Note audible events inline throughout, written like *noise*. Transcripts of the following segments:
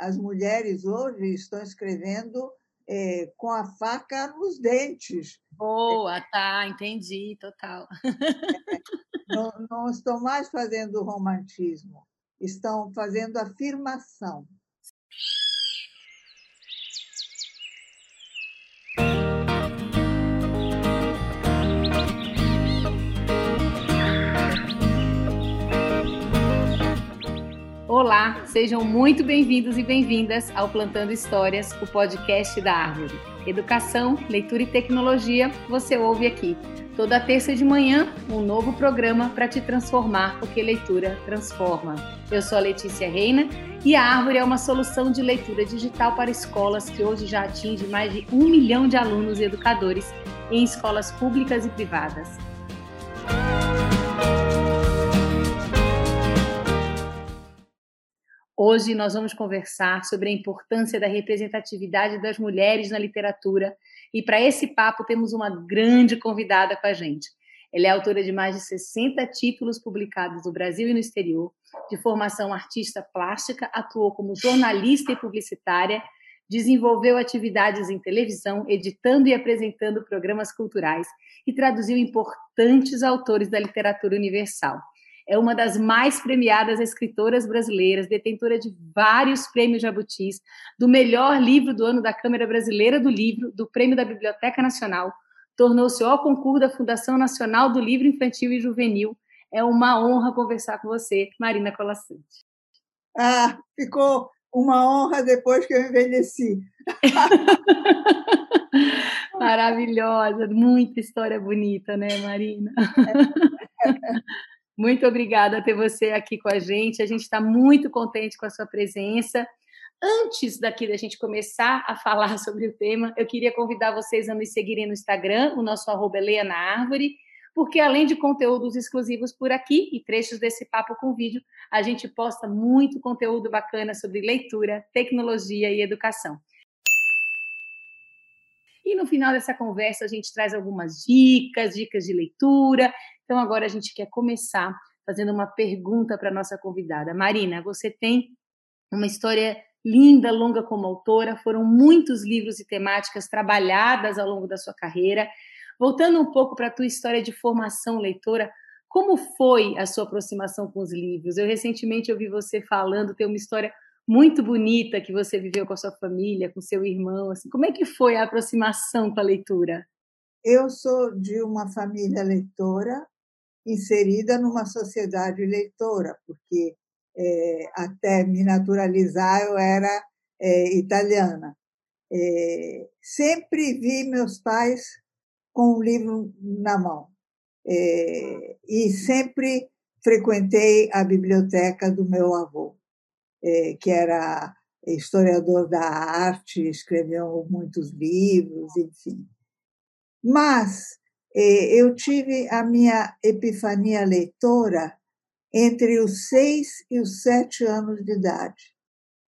as mulheres hoje estão escrevendo é, com a faca nos dentes. Boa, tá, entendi, total. *laughs* não, não estão mais fazendo romantismo, estão fazendo afirmação. Olá, sejam muito bem-vindos e bem-vindas ao Plantando Histórias, o podcast da Árvore. Educação, leitura e tecnologia, você ouve aqui. Toda terça de manhã, um novo programa para te transformar, porque leitura transforma. Eu sou a Letícia Reina e a Árvore é uma solução de leitura digital para escolas que hoje já atinge mais de um milhão de alunos e educadores em escolas públicas e privadas. Hoje nós vamos conversar sobre a importância da representatividade das mulheres na literatura. E para esse papo temos uma grande convidada com a gente. Ela é autora de mais de 60 títulos publicados no Brasil e no exterior, de formação artista plástica, atuou como jornalista e publicitária, desenvolveu atividades em televisão, editando e apresentando programas culturais. E traduziu importantes autores da literatura universal é uma das mais premiadas escritoras brasileiras, detentora de vários prêmios Jabutis, do melhor livro do ano da Câmara Brasileira do Livro, do Prêmio da Biblioteca Nacional, tornou-se ao concurso da Fundação Nacional do Livro Infantil e Juvenil. É uma honra conversar com você, Marina Colassante. Ah, ficou uma honra depois que eu envelheci. *laughs* Maravilhosa, muita história bonita, né, Marina? *laughs* Muito obrigada ter você aqui com a gente. A gente está muito contente com a sua presença. Antes daqui da gente começar a falar *laughs* sobre o tema, eu queria convidar vocês a nos seguirem no Instagram, o nosso arroba é Leia na Árvore, porque além de conteúdos exclusivos por aqui e trechos desse papo com vídeo, a gente posta muito conteúdo bacana sobre leitura, tecnologia e educação. E no final dessa conversa, a gente traz algumas dicas, dicas de leitura. Então, agora a gente quer começar fazendo uma pergunta para nossa convidada. Marina, você tem uma história linda, longa como autora, foram muitos livros e temáticas trabalhadas ao longo da sua carreira. Voltando um pouco para a tua história de formação leitora, como foi a sua aproximação com os livros? Eu recentemente ouvi você falando, tem uma história muito bonita que você viveu com a sua família, com seu irmão. Assim, como é que foi a aproximação com a leitura? Eu sou de uma família leitora, inserida numa sociedade leitora, porque é, até me naturalizar eu era é, italiana. É, sempre vi meus pais com um livro na mão é, e sempre frequentei a biblioteca do meu avô, que era historiador da arte, escreveu muitos livros, enfim. Mas é, eu tive a minha epifania leitora entre os seis e os sete anos de idade,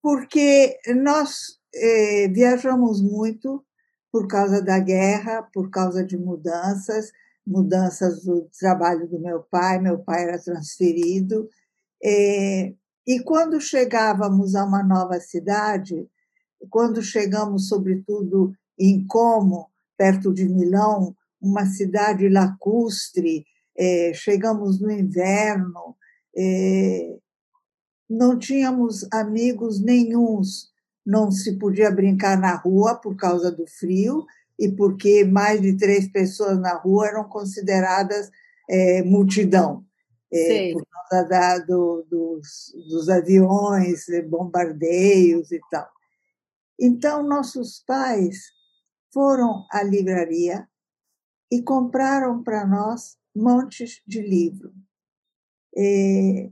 porque nós é, viajamos muito por causa da guerra, por causa de mudanças, mudanças do trabalho do meu pai, meu pai era transferido, e quando chegávamos a uma nova cidade, quando chegamos, sobretudo, em Como, perto de Milão, uma cidade lacustre, é, chegamos no inverno, é, não tínhamos amigos nenhums, não se podia brincar na rua por causa do frio e porque mais de três pessoas na rua eram consideradas é, multidão, é, por causa da, do, dos, dos aviões, bombardeios e tal. Então, nossos pais foram à livraria e compraram para nós montes de livros. É,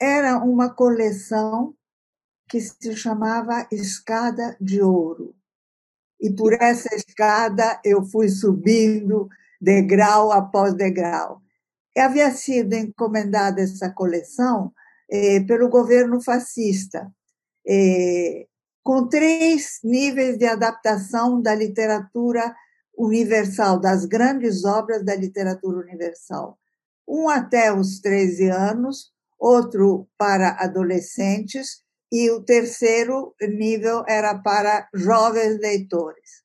era uma coleção que se chamava Escada de Ouro. E por essa escada eu fui subindo degrau após degrau. Havia sido encomendada essa coleção é, pelo governo fascista, é, com três níveis de adaptação da literatura universal, das grandes obras da literatura universal. Um até os 13 anos, outro para adolescentes e o terceiro nível era para jovens leitores.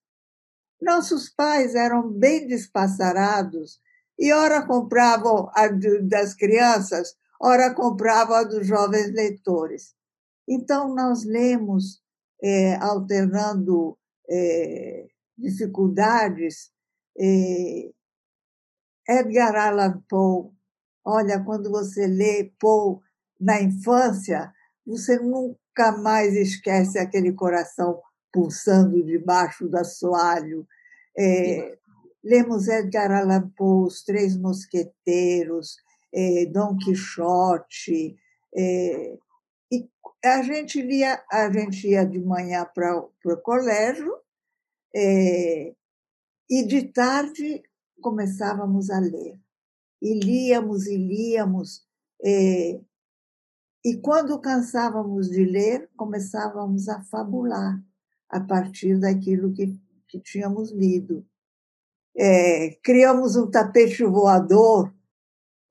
Nossos pais eram bem despassarados e ora compravam a das crianças, ora compravam a dos jovens leitores. Então, nós lemos, é, alternando é, dificuldades, é, Edgar Allan Poe. Olha, quando você lê Poe na infância, você nunca mais esquece aquele coração pulsando debaixo do assoalho. É, lemos Edgar Allan Poe, Os Três Mosqueteiros, é, Dom Quixote. É, e a gente lia, a gente ia de manhã para o colégio é, e de tarde começávamos a ler. E líamos e líamos e quando cansávamos de ler, começávamos a fabular a partir daquilo que, que tínhamos lido. É, criamos um tapete voador,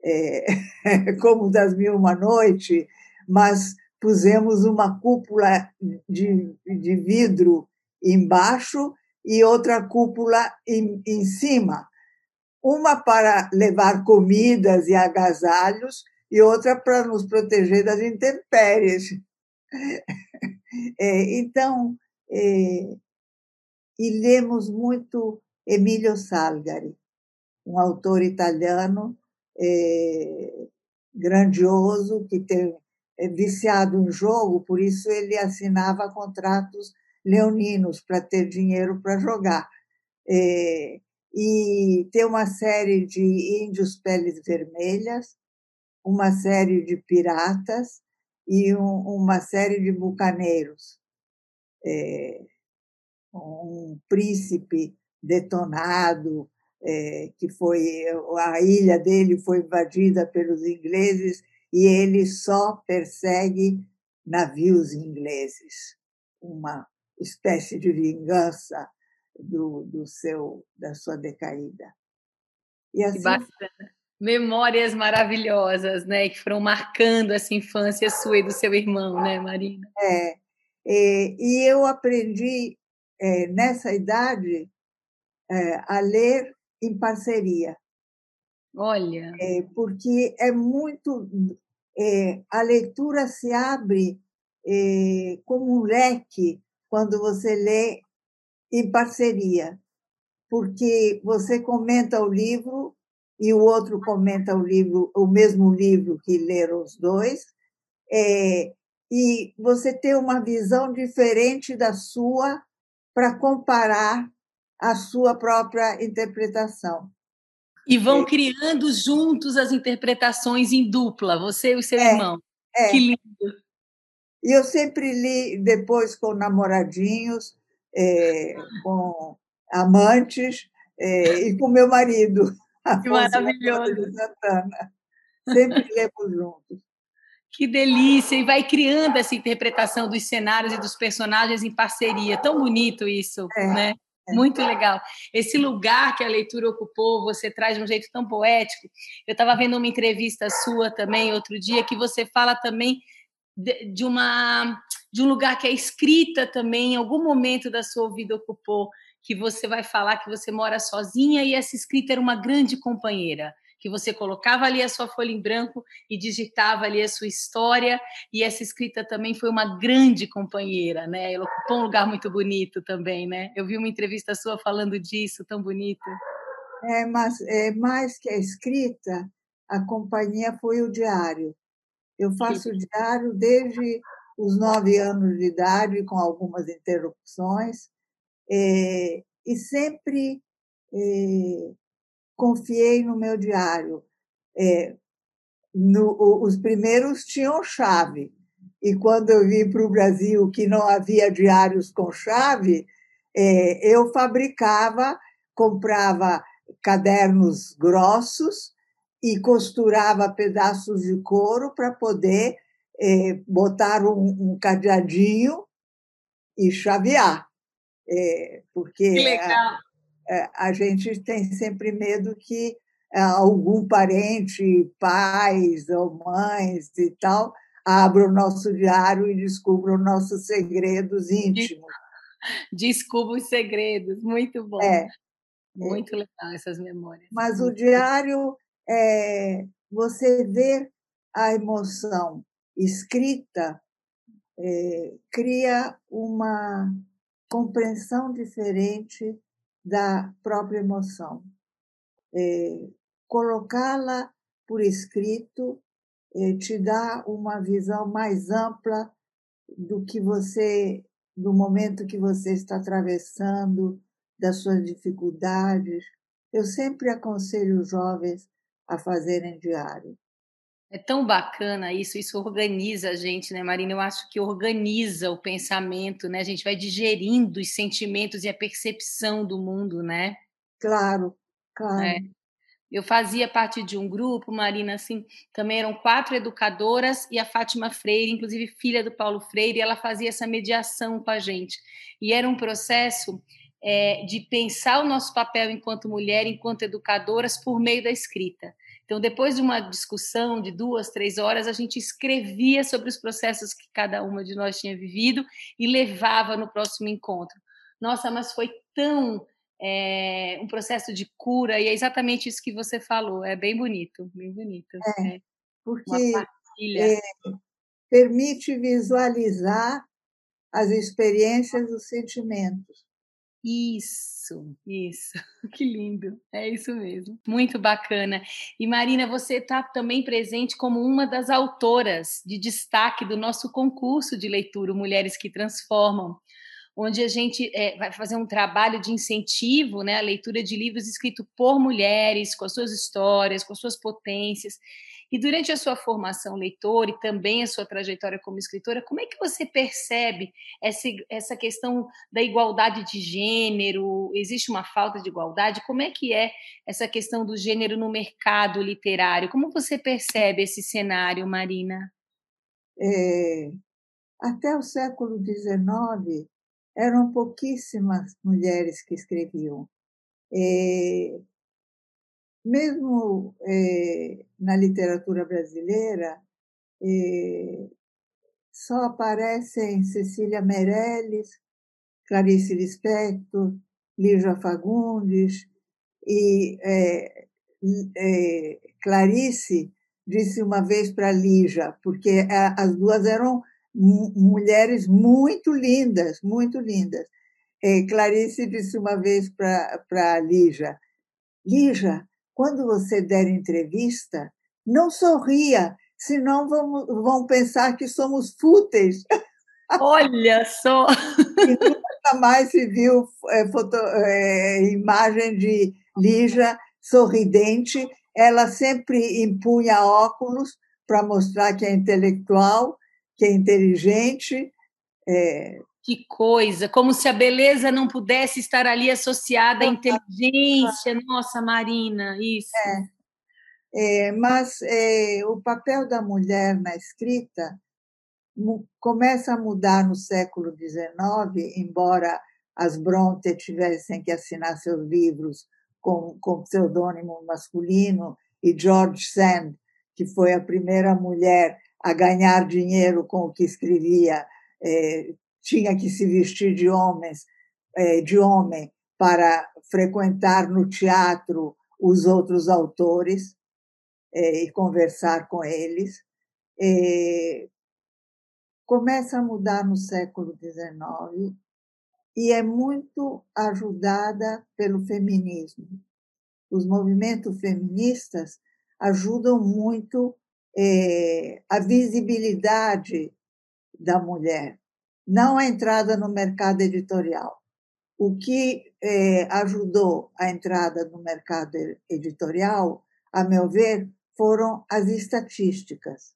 é, *laughs* como das Mil Uma Noite, mas pusemos uma cúpula de, de vidro embaixo e outra cúpula em, em cima. Uma para levar comidas e agasalhos e outra para nos proteger das intempéries. *laughs* É, então, é, e lemos muito Emílio Salgari, um autor italiano é, grandioso que tem é viciado em jogo, por isso ele assinava contratos leoninos para ter dinheiro para jogar. É, e tem uma série de índios peles vermelhas, uma série de piratas e um, uma série de bucaneiros. É, um príncipe detonado, é, que foi a ilha dele foi invadida pelos ingleses e ele só persegue navios ingleses, uma espécie de vingança do, do seu da sua decaída. E assim, memórias maravilhosas, né, que foram marcando essa infância sua e do seu irmão, né, Marina? É, é e eu aprendi é, nessa idade é, a ler em parceria. Olha, é, porque é muito é, a leitura se abre é, como um leque quando você lê em parceria, porque você comenta o livro e o outro comenta o livro, o mesmo livro que leram os dois, é, e você tem uma visão diferente da sua para comparar a sua própria interpretação. E vão é. criando juntos as interpretações em dupla, você e o seu é, irmão. É. Que lindo! E eu sempre li depois com namoradinhos, é, com amantes é, e com meu marido. *laughs* Que maravilhoso. Santana. Sempre lemos juntos. Que delícia! E vai criando essa interpretação dos cenários e dos personagens em parceria. Tão bonito isso, é, né? É. Muito legal. Esse lugar que a leitura ocupou, você traz de um jeito tão poético. Eu estava vendo uma entrevista sua também outro dia que você fala também de, uma de um lugar que a escrita também em algum momento da sua vida ocupou que você vai falar que você mora sozinha e essa escrita era uma grande companheira, que você colocava ali a sua folha em branco e digitava ali a sua história, e essa escrita também foi uma grande companheira, né? Ela ocupou um lugar muito bonito também, né? Eu vi uma entrevista sua falando disso, tão bonito. É, mas é, mais que a escrita, a companhia foi o diário. Eu faço o diário desde os nove anos de idade, com algumas interrupções, é, e sempre é, confiei no meu diário. É, no, os primeiros tinham chave, e quando eu vim para o Brasil, que não havia diários com chave, é, eu fabricava, comprava cadernos grossos e costurava pedaços de couro para poder é, botar um, um cadeadinho e chavear é, porque a, é, a, gente tem sempre medo que é, algum parente, pais ou mães e tal, abra o nosso diário e descubra os nossos segredos íntimos. *laughs* Descubra os segredos, muito bom. É. Muito é. legal essas memórias. Mas o diário, é, você vê a emoção escrita, é, cria uma compreensão diferente da própria emoção. É, Colocá-la por escrito é, te dá uma visão mais ampla do que você, do momento que você está atravessando, das suas dificuldades. Eu sempre aconselho os jovens a fazerem diário. É tão bacana isso, isso organiza a gente, né, Marina? Eu acho que organiza o pensamento, né? A gente vai digerindo os sentimentos e a percepção do mundo, né? Claro, claro. É. Eu fazia parte de um grupo, Marina, assim, também eram quatro educadoras e a Fátima Freire, inclusive filha do Paulo Freire, e ela fazia essa mediação com a gente. E era um processo é, de pensar o nosso papel enquanto mulher, enquanto educadoras, por meio da escrita. Então, depois de uma discussão de duas, três horas, a gente escrevia sobre os processos que cada uma de nós tinha vivido e levava no próximo encontro. Nossa, mas foi tão é, um processo de cura e é exatamente isso que você falou. É bem bonito, bem bonito. É, é porque é, permite visualizar as experiências, os sentimentos. Isso, isso. *laughs* Que lindo. É isso mesmo. Muito bacana. E Marina, você está também presente como uma das autoras de destaque do nosso concurso de leitura Mulheres que Transformam, onde a gente é, vai fazer um trabalho de incentivo né, à leitura de livros escritos por mulheres, com as suas histórias, com as suas potências. E durante a sua formação leitora e também a sua trajetória como escritora, como é que você percebe essa, essa questão da igualdade de gênero? Existe uma falta de igualdade? Como é que é essa questão do gênero no mercado literário? Como você percebe esse cenário, Marina? É, até o século XIX, eram pouquíssimas mulheres que escreviam. É, mesmo é, na literatura brasileira, é, só aparecem Cecília Meirelles, Clarice Lispector, Lígia Fagundes, e é, Clarice disse uma vez para Lígia, porque as duas eram mulheres muito lindas, muito lindas. Clarice disse uma vez para Lígia, Lígia, quando você der entrevista, não sorria, senão vão, vão pensar que somos fúteis. Olha só! *laughs* E nunca mais se viu é, foto, é, imagem de Lígia sorridente. Ela sempre impunha óculos para mostrar que é intelectual, que é inteligente. É, que coisa, como se a beleza não pudesse estar ali associada à inteligência. Nossa, Marina, isso. É, é mas é, o papel da mulher na escrita começa a mudar no século XIX, embora as Bronte tivessem que assinar seus livros com, com pseudônimo masculino, e George Sand, que foi a primeira mulher a ganhar dinheiro com o que escrevia, é, tinha que se vestir de homens, é, de homem para frequentar no teatro os outros autores é, e conversar com eles. É, começa a mudar no século XIX e é muito ajudada pelo feminismo. Os movimentos feministas ajudam muito a visibilidade da mulher não a entrada no mercado editorial. O que é, ajudou a entrada no mercado editorial, a meu ver, foram as estatísticas,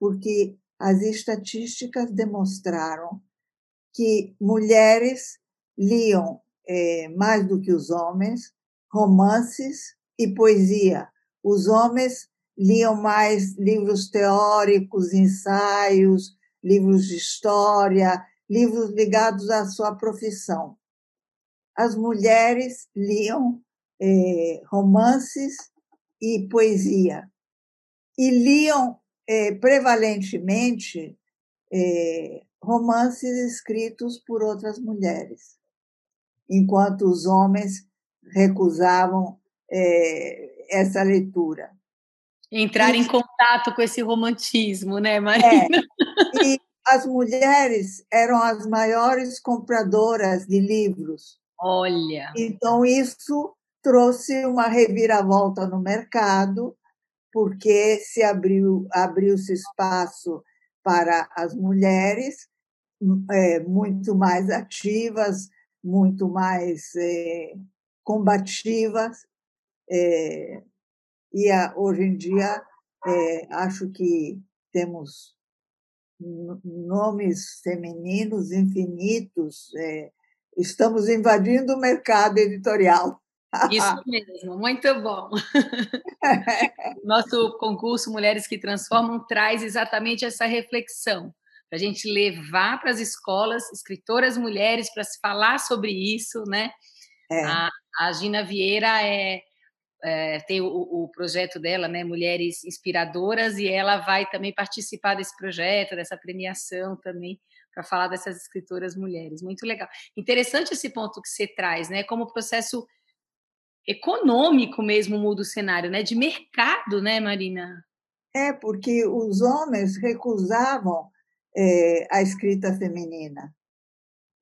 porque as estatísticas demonstraram que mulheres liam é, mais do que os homens romances e poesia. Os homens liam mais livros teóricos, ensaios, livros de história, livros ligados à sua profissão. As mulheres liam é, romances e poesia, e liam é, prevalentemente é, romances escritos por outras mulheres, enquanto os homens recusavam essa leitura. Entrar em contato com esse romantismo, né, Marina? É, as mulheres eram as maiores compradoras de livros. Olha. Então, isso trouxe uma reviravolta no mercado, porque se abriu abriu-se espaço para as mulheres é, muito mais ativas, muito mais é, combativas, é, e a, hoje em dia é, acho que temos nomes femininos infinitos, é, estamos invadindo o mercado editorial. Isso mesmo, muito bom. *laughs* Nosso concurso Mulheres que Transformam traz exatamente essa reflexão, para a gente levar para as escolas escritoras mulheres para se falar sobre isso, né? É. A, a, Gina Vieira é, é tem o, o, projeto dela, né, Mulheres Inspiradoras, e ela vai também participar desse projeto, dessa premiação também, para falar dessas escritoras mulheres. Muito legal. Interessante esse ponto que você traz, né? Como processo econômico mesmo muda o cenário, né? De mercado, né, Marina? É, porque os homens recusavam é, a escrita feminina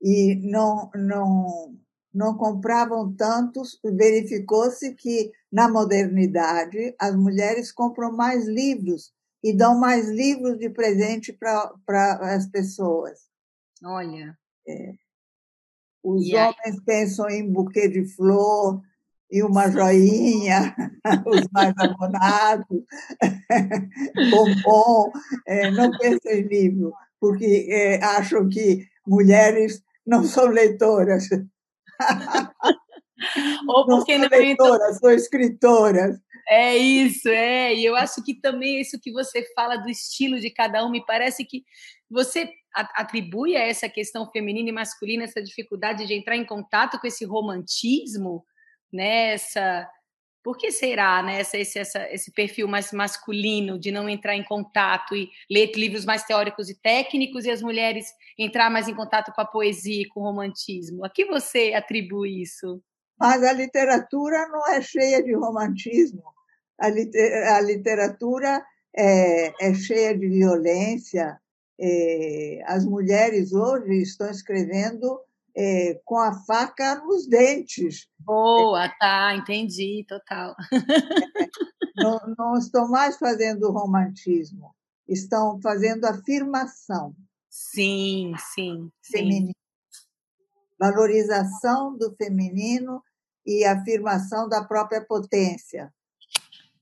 e não, não, não compravam tantos. Verificou-se que, na modernidade, as mulheres compram mais livros e dão mais livros de presente para as pessoas. Olha. É. Os e homens aí? pensam em buquê de flor, e uma joinha, *laughs* os mais abonados, *laughs* bombom, é, não pensam em livro, porque é, acham que mulheres não são leitoras. Ou porque não leitoras, são escritoras. É isso, é. E eu acho que também isso que você fala do estilo de cada um, me parece que você atribui a essa questão feminina e masculina essa dificuldade de entrar em contato com esse romantismo nessa. Por que será né, esse, essa, esse perfil mais masculino de não entrar em contato e ler livros mais teóricos e técnicos e as mulheres entrar mais em contato com a poesia com o romantismo? A que você atribui isso? Mas a literatura não é cheia de romantismo. A, a literatura é, é, cheia de violência. É, as mulheres hoje estão escrevendo é, com a faca nos dentes. Boa, tá, entendi, total. *laughs* não, não estão mais fazendo romantismo, estão fazendo afirmação. Sim, sim, sim. Valorização do feminino e afirmação da própria potência.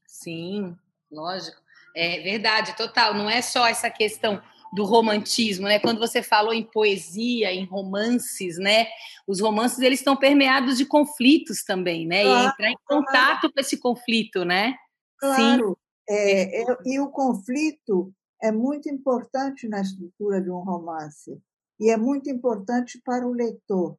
Sim, lógico. É verdade, total. Não é só essa questão do romantismo, né? Quando você falou em poesia, em romances, né? Os romances eles estão permeados de conflitos também, né? Claro, e entrar em contato claro. com esse conflito, né? Claro. Sim. É, é, e o conflito é muito importante na estrutura de um romance e é muito importante para o leitor.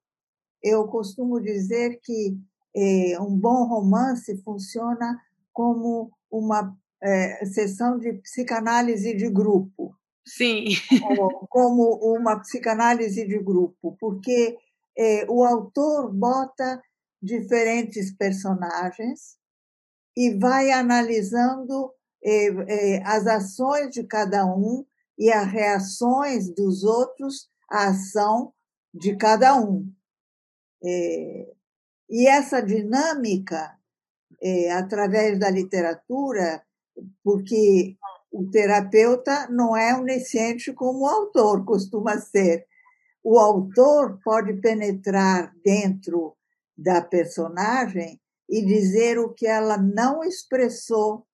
Eu costumo dizer que é, um bom romance funciona como uma é, sessão de psicanálise de grupo. Sim. Como uma psicanálise de grupo, porque é, o autor bota diferentes personagens e vai analisando é, é, as ações de cada um e as reações dos outros à ação de cada um. E essa dinâmica, através da literatura, porque o terapeuta não é onisciente como o autor costuma ser. O autor pode penetrar dentro da personagem e dizer o que ela não expressou.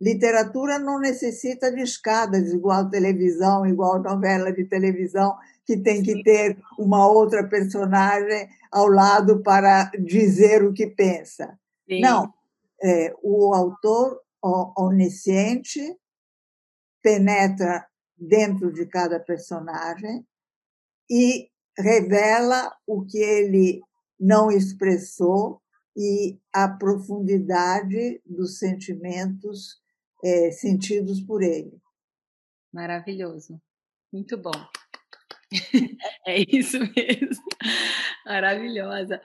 Literatura não necessita de escadas, igual televisão, igual novela de televisão, que tem que ter uma outra personagem ao lado para dizer o que pensa. Sim. Não, é, o autor onisciente, penetra dentro de cada personagem e revela o que ele não expressou e a profundidade dos sentimentos é, sentidos por ele. Maravilhoso, muito bom. *laughs* É isso mesmo, maravilhosa.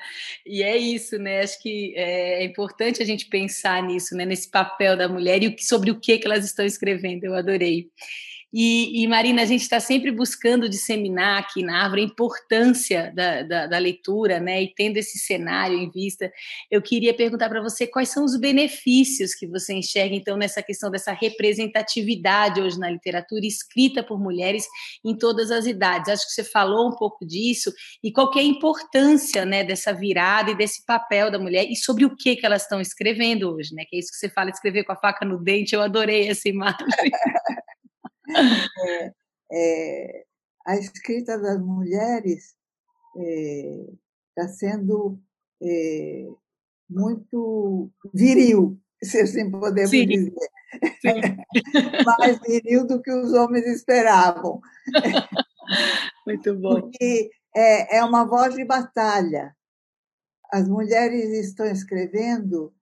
E é isso, né? Acho que é importante a gente pensar nisso, né? Nesse papel da mulher e sobre o que, que elas estão escrevendo. Eu adorei. E, e, Marina, a gente está sempre buscando disseminar aqui na Árvore a importância da, da, da, leitura, né? E tendo esse cenário em vista, eu queria perguntar para você quais são os benefícios que você enxerga, então, nessa questão dessa representatividade hoje na literatura escrita por mulheres em todas as idades. Acho que você falou um pouco disso, e qual é a importância né, dessa virada e desse papel da mulher, e sobre o que, que elas estão escrevendo hoje, né? Que é isso que você fala, escrever com a faca no dente, eu adorei essa imagem. *laughs* É, é, a escrita das mulheres está é, sendo é, muito viril, *laughs* se assim podemos Sim. dizer. Sim. *laughs* Mais viril do que os homens esperavam. *laughs* Muito bom. Porque é, é uma voz de batalha. As mulheres estão escrevendo,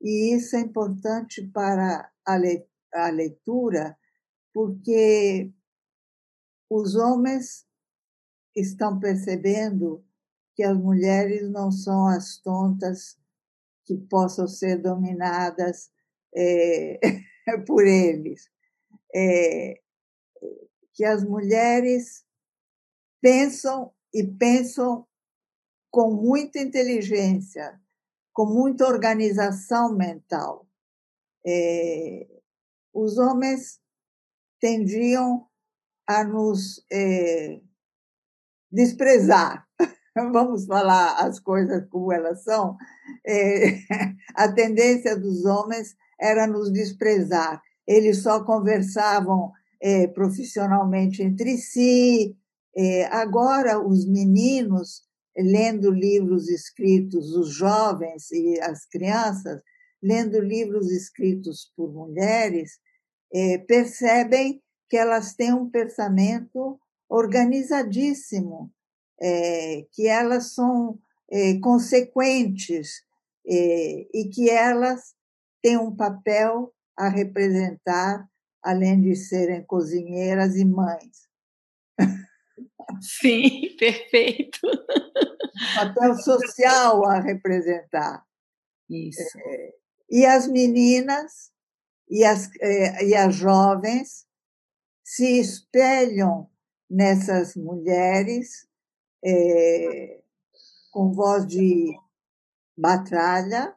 e isso é importante para a leitura, porque os homens estão percebendo que as mulheres não são as tontas que possam ser dominadas é, *laughs* por eles. É, que as mulheres pensam e pensam com muita inteligência, com muita organização mental. É, os homens tendiam a nos é, desprezar. *laughs* Vamos falar as coisas como elas são. É, *laughs* a tendência dos homens era nos desprezar. Eles só conversavam é, profissionalmente entre si. Agora, os meninos, lendo livros escritos, os jovens e as crianças, lendo livros escritos por mulheres, é, percebem que elas têm um pensamento organizadíssimo, é, que elas são é, consequentes é, e que elas têm um papel a representar, além de serem cozinheiras e mães. Sim, *laughs* perfeito. Um papel social a representar. Isso. É, e as meninas e as, eh, e as jovens se espelham nessas mulheres é, com voz de batalha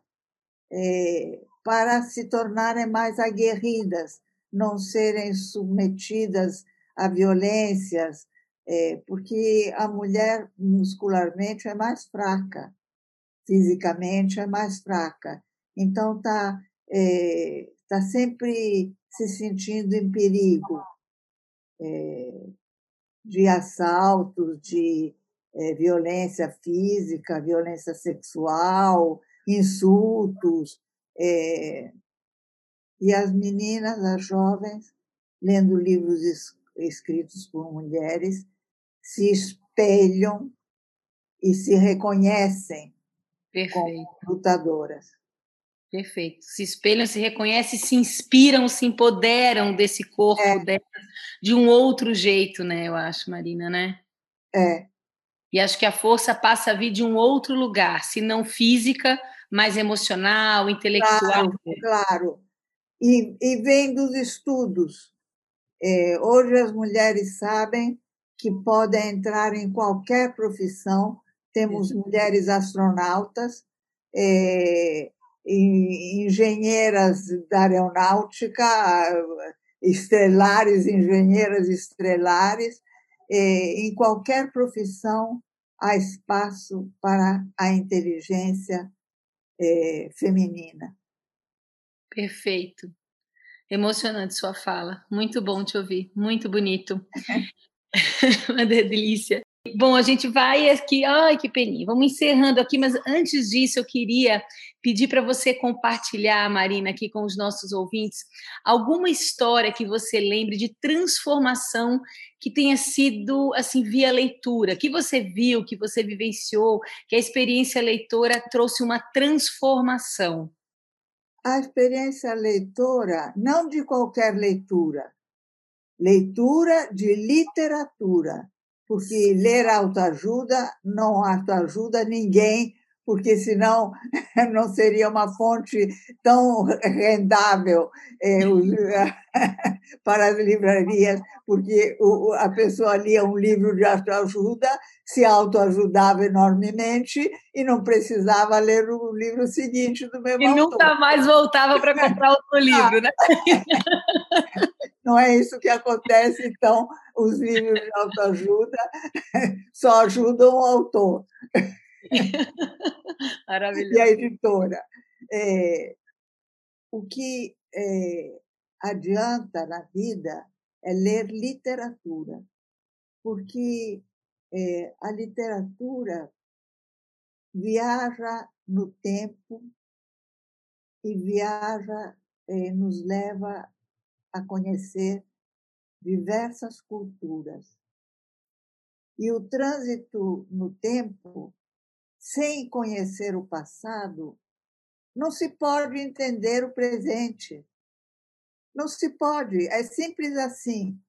é, para se tornarem mais aguerridas, não serem submetidas a violências, é, porque a mulher muscularmente é mais fraca, fisicamente é mais fraca. Então está é, está sempre se sentindo em perigo é, de assaltos, de é, violência física, violência sexual, insultos. É, e as meninas, as jovens, lendo livros es, escritos por mulheres, se espelham e se reconhecem Perfeito. como lutadoras. Perfeito. Se espelham, se reconhecem, se inspiram, se empoderam desse corpo é. de um outro jeito, né? Eu acho, Marina, né? É. E acho que a força passa a vir de um outro lugar, se não física, mas emocional, intelectual. Claro, claro. E, e vem dos estudos. É, hoje as mulheres sabem que podem entrar em qualquer profissão. Temos mulheres astronautas, é, engenheiras da aeronáutica, estrelares, engenheiras estrelares, em qualquer profissão há espaço para a inteligência feminina. Perfeito. Emocionante sua fala. Muito bom te ouvir. Muito bonito. *laughs* *laughs* Uma delícia. Bom, a gente vai aqui, ai que peninha, vamos encerrando aqui, mas antes disso eu queria pedir para você compartilhar, Marina, aqui com os nossos ouvintes, alguma história que você lembre de transformação que tenha sido assim via leitura, que você viu, que você vivenciou, que a experiência leitora trouxe uma transformação. a experiência leitora, não de qualquer leitura, leitura de literatura, porque ler autoajuda não autoajuda ninguém, porque senão *laughs* não seria uma fonte tão rendável é, *laughs* para as livrarias, porque a pessoa lia um livro de autoajuda, se autoajudava enormemente e não precisava ler o livro seguinte do mesmo e autor. E nunca mais voltava para comprar outro *laughs* livro, né? Não é isso que acontece, então, os livros de autoajuda *laughs* só ajudam o autor. *laughs* Maravilhoso. E a editora. É, o que é, adianta na vida é ler literatura, porque é, a literatura viaja no tempo e viaja, é, nos leva a conhecer diversas culturas. E o trânsito no tempo, sem conhecer o passado, não se pode entender o presente. Não se pode, é simples assim.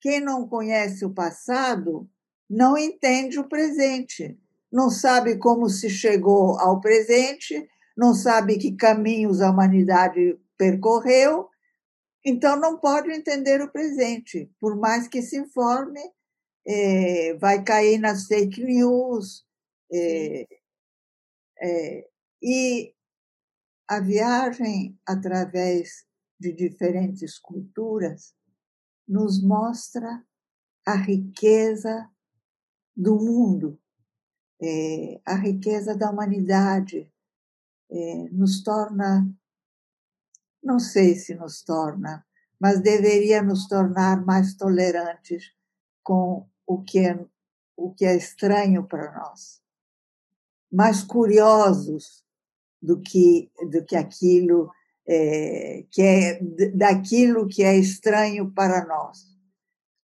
Quem não conhece o passado não entende o presente, não sabe como se chegou ao presente, não sabe que caminhos a humanidade percorreu, então não pode entender o presente, por mais que se informe, é, vai cair nas fake news. É, é, e a viagem através de diferentes culturas nos mostra a riqueza do mundo, é, a riqueza da humanidade, é, nos torna, não sei se nos torna, mas deveria nos tornar mais tolerantes com o que é, o que é estranho para nós, mais curiosos do que, do que aquilo é, que é daquilo que é estranho para nós.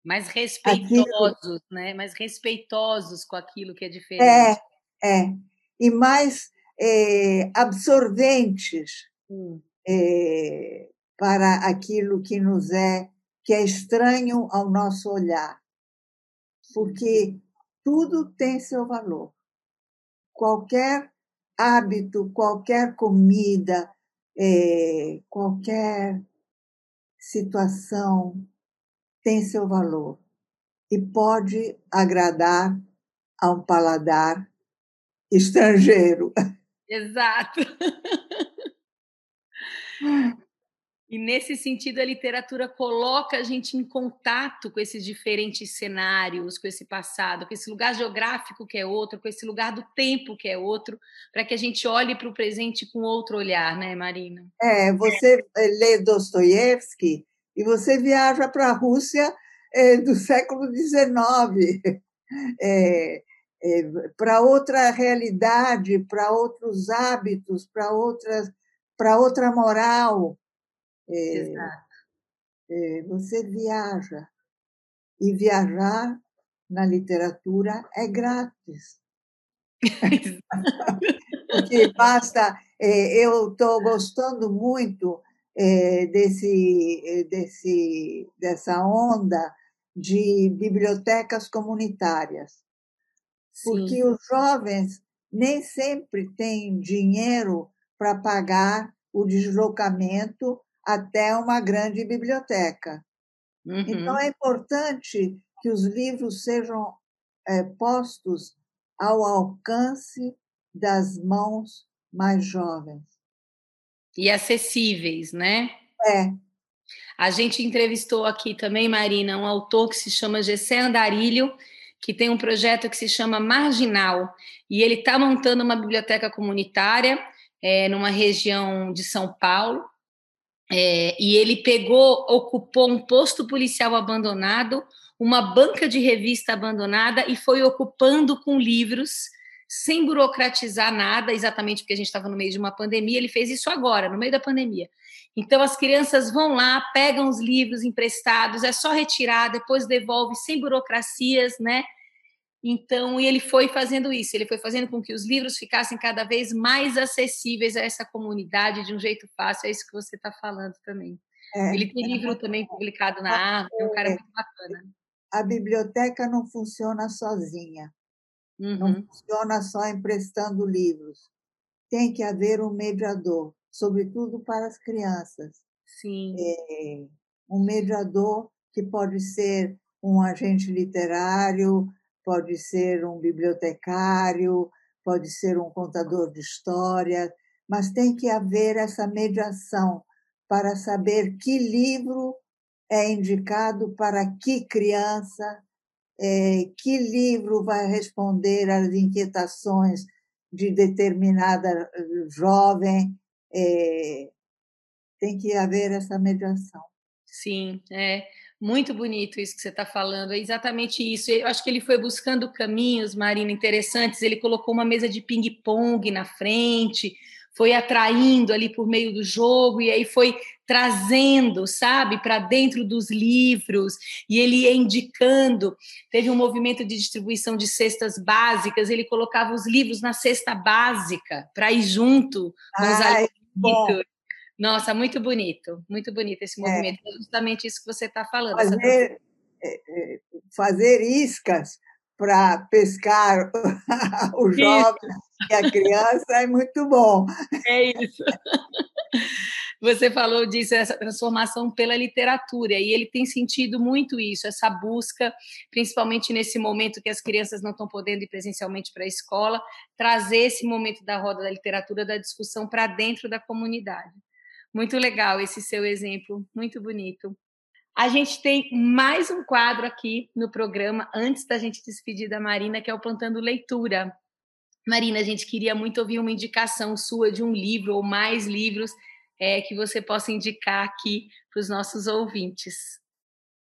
Mais respeitosos, aquilo... né? Mais respeitosos com aquilo que é diferente. É, é. E mais é, absorventes hum. É, para aquilo que nos é, que é estranho ao nosso olhar. Porque tudo tem seu valor. Qualquer hábito, qualquer comida, é, qualquer situação tem seu valor e pode agradar a um paladar estrangeiro. Exato. *laughs* E nesse sentido, a literatura coloca a gente em contato com esses diferentes cenários, com esse passado, com esse lugar geográfico que é outro, com esse lugar do tempo que é outro, para que a gente olhe para o presente com outro olhar, né, Marina? É, você é. lê Dostoiévski e você viaja para a Rússia é, do *laughs* século XIX, é, é, para outra realidade, para outros hábitos, para outras, para outra moral. É, é, você viaja. E viajar na literatura é grátis. *laughs* *laughs* Porque basta. É, eu estou gostando muito desse, desse, dessa onda de bibliotecas comunitárias. Porque Sim. os jovens nem sempre têm dinheiro para pagar o deslocamento até uma grande biblioteca. Então, uhum. Então, é importante que os livros sejam é, postos ao alcance das mãos mais jovens. E acessíveis, né? É. A gente entrevistou aqui também, Marina, um autor que se chama Gessé Andarilho, que tem um projeto que se chama Marginal, e ele está montando uma biblioteca comunitária é, numa região de São Paulo, é, e ele pegou, ocupou um posto policial abandonado, uma banca de revista abandonada e foi ocupando com livros, sem burocratizar nada, exatamente porque a gente estava no meio de uma pandemia. Ele fez isso agora, no meio da pandemia. Então as crianças vão lá, pegam os livros emprestados, é só retirar, depois devolve sem burocracias, né? Então, ele foi fazendo isso, ele foi fazendo com que os livros ficassem cada vez mais acessíveis a essa comunidade de um jeito fácil. É isso que você está falando também. É, ele tem é livro também publicado na Árvore, é um cara muito bacana. A biblioteca não funciona sozinha, uhum. não funciona só emprestando livros. Tem que haver um mediador, sobretudo para as crianças. Sim. É, um mediador que pode ser um agente literário, pode ser um bibliotecário, pode ser um contador de história, mas tem que haver essa mediação para saber que livro é indicado para que criança, é, que livro vai responder às inquietações de determinada eh, jovem. É, tem que haver essa mediação. Sim, é. Muito bonito isso que você está falando, é exatamente isso. Eu acho que ele foi buscando caminhos, Marina, interessantes. Ele colocou uma mesa de ping-pong na frente, foi atraindo ali por meio do jogo e aí foi trazendo, sabe, para dentro dos livros e ele ia indicando. Teve um movimento de distribuição de cestas básicas, ele colocava os livros na cesta básica para ir junto com os. Nossa, muito bonito, muito bonito esse é. movimento. É, justamente isso que você está falando. Fazer, é, é, fazer iscas para pescar *laughs* o jovem isso. e a criança é muito bom. É isso. Você falou disso, essa transformação pela literatura, e ele tem sentido muito isso, essa busca, principalmente nesse momento que as crianças não estão podendo ir presencialmente para a escola, trazer esse momento da roda da literatura, da discussão para dentro da comunidade. Muito legal esse seu exemplo, muito bonito. A gente tem mais um quadro aqui no programa, antes da gente despedir da Marina, que é o Plantando Leitura. Marina, a gente queria muito ouvir uma indicação sua de um livro ou mais livros é, que você possa indicar aqui para os nossos ouvintes.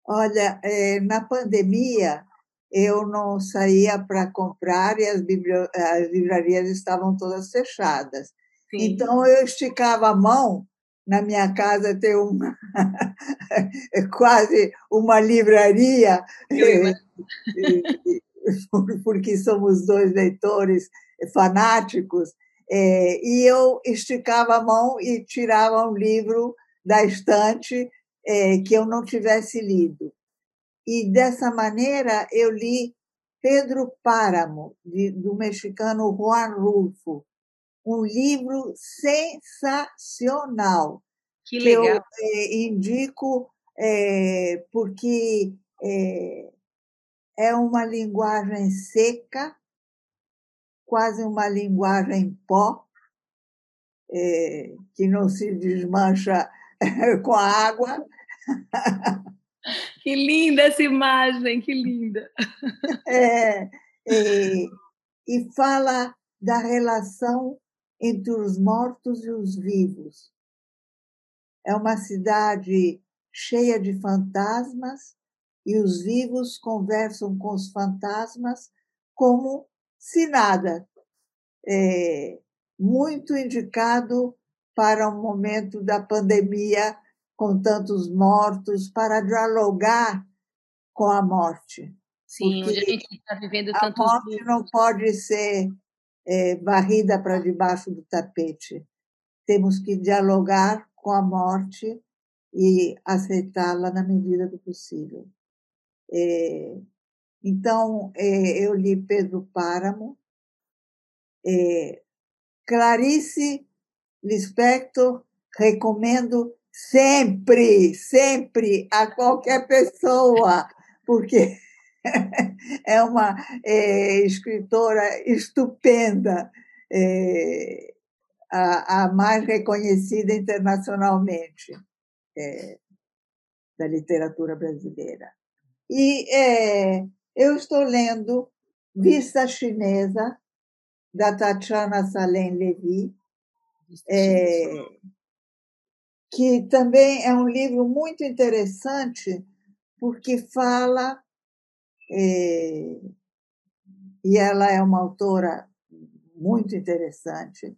Olha, é, na pandemia, eu não saía para comprar e as, as, livrarias estavam todas fechadas. Sim. Então, eu esticava a mão na minha casa tem uma *laughs* quase uma livraria. *laughs* Porque somos dois leitores fanáticos é, e eu esticava a mão e tirava um livro da estante é, que eu não tivesse lido. E dessa maneira eu li Pedro Páramo do mexicano Juan Rulfo um livro sensacional. Que legal. Que eu é, indico é, porque é, é uma linguagem seca, quase uma linguagem pó, é, que não se desmancha *laughs* com a água. Que linda essa imagem, que linda! É, e, e fala da relação entre os mortos e os vivos. É uma cidade cheia de fantasmas e os vivos conversam com os fantasmas como se nada. É muito indicado para o momento da pandemia com tantos mortos, para dialogar com a morte. Sim, a gente está vivendo tantos. A morte não pode ser é, varrida para debaixo do tapete. Temos que dialogar com a morte e aceitá-la na medida do possível. É, então, é, eu li Pedro Páramo, é, Clarice Lispector, recomendo sempre, sempre a qualquer pessoa, porque *laughs* é uma é, escritora estupenda, é, a, a, mais reconhecida internacionalmente é, da literatura brasileira. E é, eu estou lendo Vista Chinesa, da Tatiana Salem Levy, é, que também é um livro muito interessante, porque fala é, e ela é uma autora muito interessante.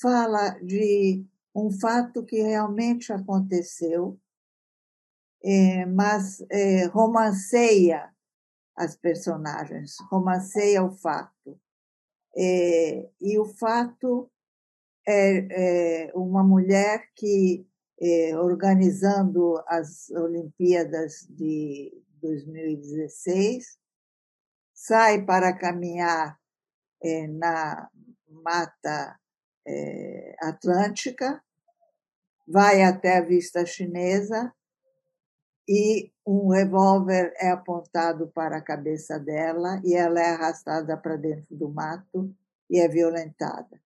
Fala de um fato que realmente aconteceu, é, mas é, romanceia as personagens, romanceia o fato. É, e o fato é, é uma mulher que, é, organizando as Olimpíadas de 2016, sai para caminhar é, na Mata é, Atlântica, vai até a vista chinesa e um revólver é apontado para a cabeça dela e ela é arrastada para dentro do mato e é violentada.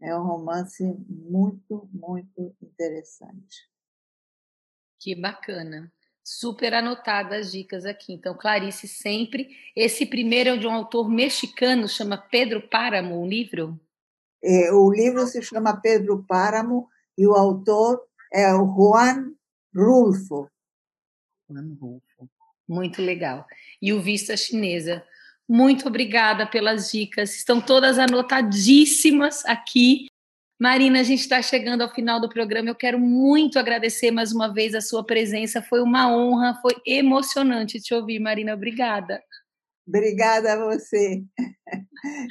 É um romance muito, muito interessante. Que bacana. Super anotadas as dicas aqui. Então, Clarice, sempre. Esse primeiro é de um autor mexicano, chama Pedro Páramo, o livro? É, o livro se chama Pedro Páramo e o autor é o Juan Rulfo. Juan Rulfo. Muito legal. E o Vista Chinesa. Muito obrigada pelas dicas. Estão todas anotadíssimas aqui. Marina, a gente está chegando ao final do programa. Eu quero muito agradecer mais uma vez a sua presença. Foi uma honra, foi emocionante te ouvir, Marina. Obrigada. Obrigada a você.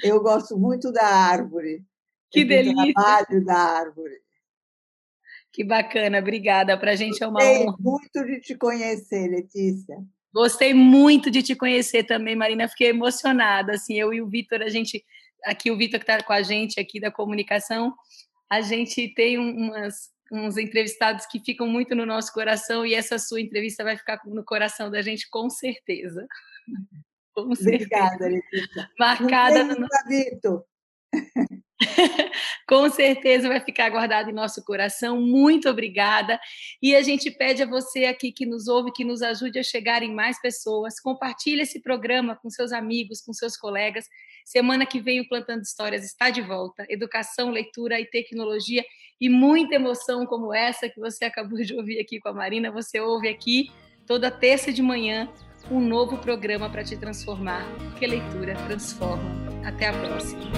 Eu gosto muito da árvore. Que delícia. trabalho da árvore. Que bacana, obrigada. Para a gente é uma honra. muito de te conhecer, Letícia. Gostei muito de te conhecer também, Marina. Fiquei emocionada. Assim, eu e o Vitor, a gente aqui o Vitor que está com a gente aqui da comunicação, a gente tem umas, uns entrevistados que ficam muito no nosso coração e essa sua entrevista vai ficar no coração da gente com certeza. *laughs* Com certeza. Obrigada, Letícia. Marcada no... Vitor. *laughs* Com certeza vai ficar guardado em nosso coração. Muito obrigada. E a gente pede a você aqui que nos ouve, que nos ajude a chegar em mais pessoas. Compartilhe esse programa com seus amigos, com seus colegas. Semana que vem o Plantando Histórias está de volta. Educação, leitura e tecnologia e muita emoção como essa que você acabou de ouvir aqui com a Marina. Você ouve aqui toda terça de manhã um novo programa para te transformar, porque leitura transforma. Até a próxima.